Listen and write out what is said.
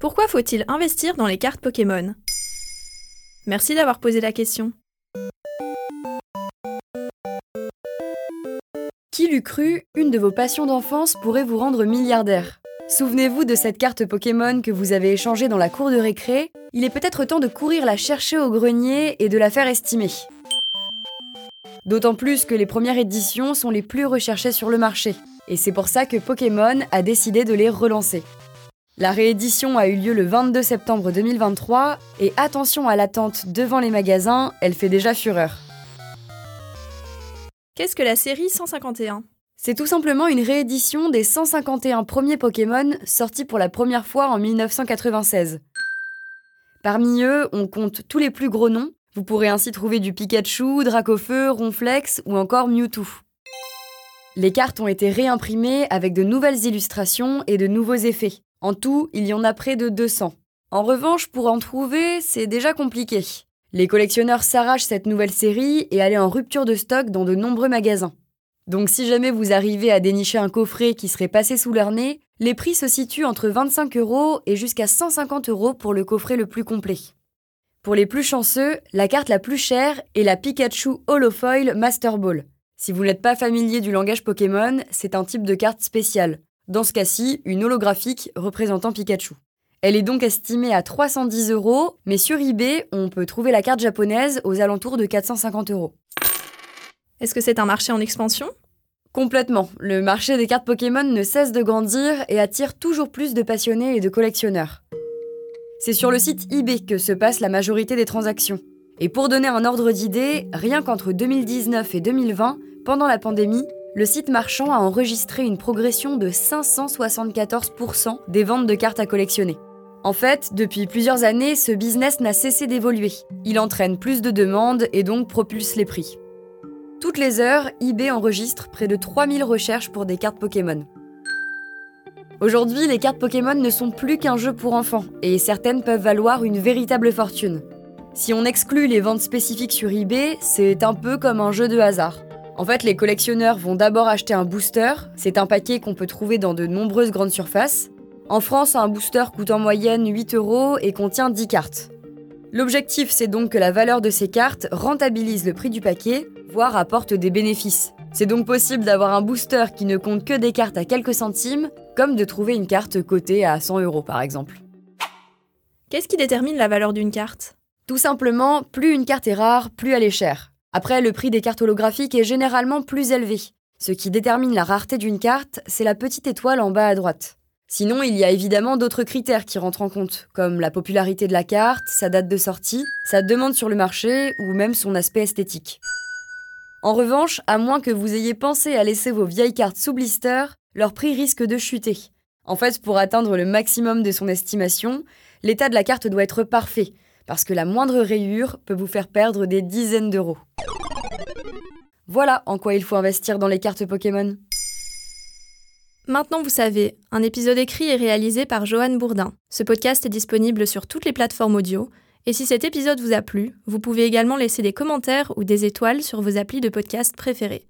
Pourquoi faut-il investir dans les cartes Pokémon? Merci d'avoir posé la question. Qui l'eût cru, une de vos passions d'enfance pourrait vous rendre milliardaire? Souvenez-vous de cette carte Pokémon que vous avez échangée dans la cour de récré? Il est peut-être temps de courir la chercher au grenier et de la faire estimer. D'autant plus que les premières éditions sont les plus recherchées sur le marché. Et c'est pour ça que Pokémon a décidé de les relancer. La réédition a eu lieu le 22 septembre 2023 et attention à l'attente devant les magasins, elle fait déjà fureur. Qu'est-ce que la série 151 C'est tout simplement une réédition des 151 premiers Pokémon sortis pour la première fois en 1996. Parmi eux, on compte tous les plus gros noms. Vous pourrez ainsi trouver du Pikachu, Dracofeu, Ronflex ou encore Mewtwo. Les cartes ont été réimprimées avec de nouvelles illustrations et de nouveaux effets. En tout, il y en a près de 200. En revanche, pour en trouver, c'est déjà compliqué. Les collectionneurs s'arrachent cette nouvelle série et elle est en rupture de stock dans de nombreux magasins. Donc si jamais vous arrivez à dénicher un coffret qui serait passé sous leur nez, les prix se situent entre 25 euros et jusqu'à 150 euros pour le coffret le plus complet. Pour les plus chanceux, la carte la plus chère est la Pikachu Holofoil Master Ball. Si vous n'êtes pas familier du langage Pokémon, c'est un type de carte spéciale dans ce cas-ci une holographique représentant Pikachu. Elle est donc estimée à 310 euros, mais sur eBay, on peut trouver la carte japonaise aux alentours de 450 euros. Est-ce que c'est un marché en expansion? Complètement. Le marché des cartes Pokémon ne cesse de grandir et attire toujours plus de passionnés et de collectionneurs. C'est sur le site eBay que se passe la majorité des transactions. Et pour donner un ordre d'idée, rien qu'entre 2019 et 2020, pendant la pandémie, le site marchand a enregistré une progression de 574% des ventes de cartes à collectionner. En fait, depuis plusieurs années, ce business n'a cessé d'évoluer. Il entraîne plus de demandes et donc propulse les prix. Toutes les heures, eBay enregistre près de 3000 recherches pour des cartes Pokémon. Aujourd'hui, les cartes Pokémon ne sont plus qu'un jeu pour enfants, et certaines peuvent valoir une véritable fortune. Si on exclut les ventes spécifiques sur eBay, c'est un peu comme un jeu de hasard. En fait, les collectionneurs vont d'abord acheter un booster. C'est un paquet qu'on peut trouver dans de nombreuses grandes surfaces. En France, un booster coûte en moyenne 8 euros et contient 10 cartes. L'objectif, c'est donc que la valeur de ces cartes rentabilise le prix du paquet, voire apporte des bénéfices. C'est donc possible d'avoir un booster qui ne compte que des cartes à quelques centimes, comme de trouver une carte cotée à 100 euros par exemple. Qu'est-ce qui détermine la valeur d'une carte? Tout simplement, plus une carte est rare, plus elle est chère. Après, le prix des cartes holographiques est généralement plus élevé. Ce qui détermine la rareté d'une carte, c'est la petite étoile en bas à droite. Sinon, il y a évidemment d'autres critères qui rentrent en compte, comme la popularité de la carte, sa date de sortie, sa demande sur le marché ou même son aspect esthétique. En revanche, à moins que vous ayez pensé à laisser vos vieilles cartes sous blister, leur prix risque de chuter. En fait, pour atteindre le maximum de son estimation, l'état de la carte doit être parfait, parce que la moindre rayure peut vous faire perdre des dizaines d'euros. Voilà en quoi il faut investir dans les cartes Pokémon. Maintenant vous savez, un épisode écrit et réalisé par Johan Bourdin. Ce podcast est disponible sur toutes les plateformes audio, et si cet épisode vous a plu, vous pouvez également laisser des commentaires ou des étoiles sur vos applis de podcast préférés.